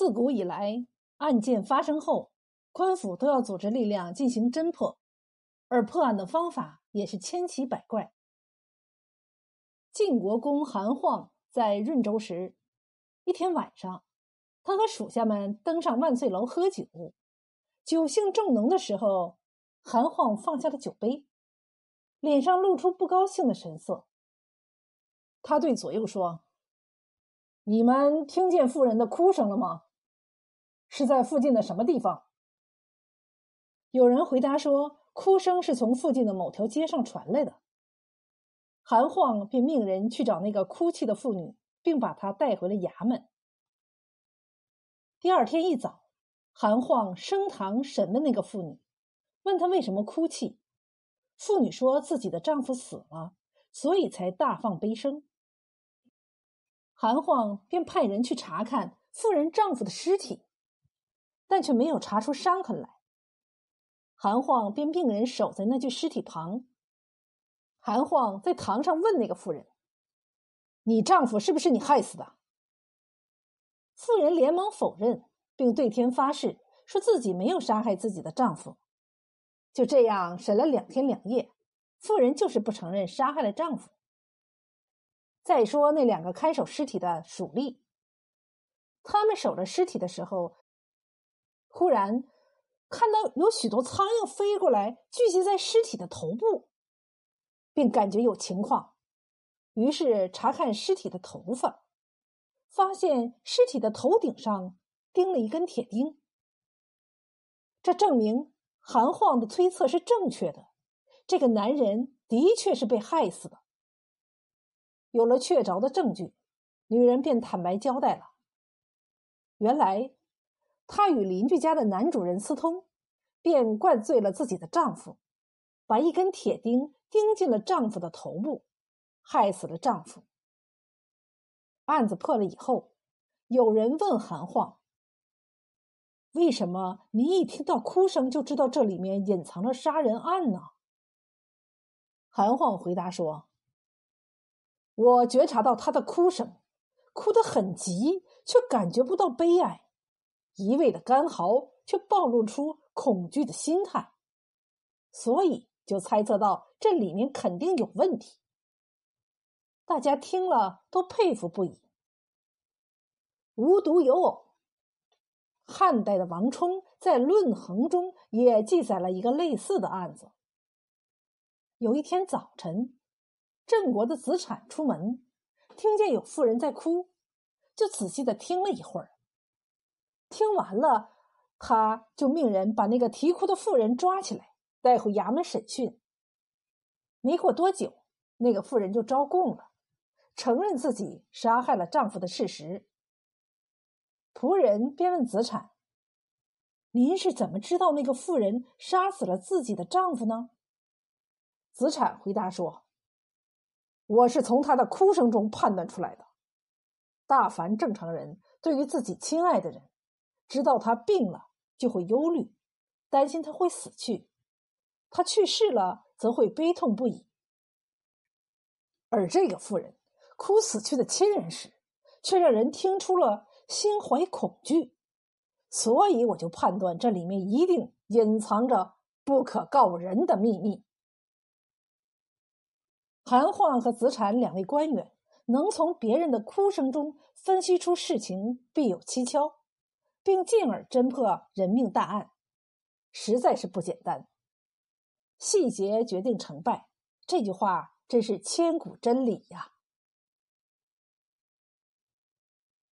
自古以来，案件发生后，官府都要组织力量进行侦破，而破案的方法也是千奇百怪。晋国公韩晃在润州时，一天晚上，他和属下们登上万岁楼喝酒，酒兴正浓的时候，韩晃放下了酒杯，脸上露出不高兴的神色。他对左右说：“你们听见妇人的哭声了吗？是在附近的什么地方？”有人回答说：“哭声是从附近的某条街上传来的。”韩晃便命人去找那个哭泣的妇女，并把她带回了衙门。第二天一早，韩晃升堂审问那个妇女，问她为什么哭泣。妇女说自己的丈夫死了，所以才大放悲声。韩晃便派人去查看妇人丈夫的尸体，但却没有查出伤痕来。韩晃便命人守在那具尸体旁。韩晃在堂上问那个妇人：“你丈夫是不是你害死的？”妇人连忙否认，并对天发誓，说自己没有杀害自己的丈夫。就这样审了两天两夜，妇人就是不承认杀害了丈夫。再说那两个看守尸体的蜀吏，他们守着尸体的时候，忽然看到有许多苍蝇飞过来，聚集在尸体的头部。并感觉有情况，于是查看尸体的头发，发现尸体的头顶上钉了一根铁钉。这证明韩晃的推测是正确的，这个男人的确是被害死的。有了确凿的证据，女人便坦白交代了。原来，她与邻居家的男主人私通，便灌醉了自己的丈夫，把一根铁钉。钉进了丈夫的头部，害死了丈夫。案子破了以后，有人问韩晃：“为什么你一听到哭声就知道这里面隐藏着杀人案呢？”韩晃回答说：“我觉察到他的哭声，哭得很急，却感觉不到悲哀；一味的干嚎，却暴露出恐惧的心态，所以。”就猜测到这里面肯定有问题。大家听了都佩服不已。无独有偶，汉代的王充在《论衡》中也记载了一个类似的案子。有一天早晨，郑国的子产出门，听见有妇人在哭，就仔细的听了一会儿。听完了，他就命人把那个啼哭的妇人抓起来。带回衙门审讯。没过多久，那个妇人就招供了，承认自己杀害了丈夫的事实。仆人便问子产：“您是怎么知道那个妇人杀死了自己的丈夫呢？”子产回答说：“我是从她的哭声中判断出来的。大凡正常人，对于自己亲爱的人，知道他病了就会忧虑，担心他会死去。”他去世了，则会悲痛不已；而这个妇人哭死去的亲人时，却让人听出了心怀恐惧。所以，我就判断这里面一定隐藏着不可告人的秘密。韩晃和子产两位官员能从别人的哭声中分析出事情必有蹊跷，并进而侦破人命大案，实在是不简单。细节决定成败，这句话真是千古真理呀。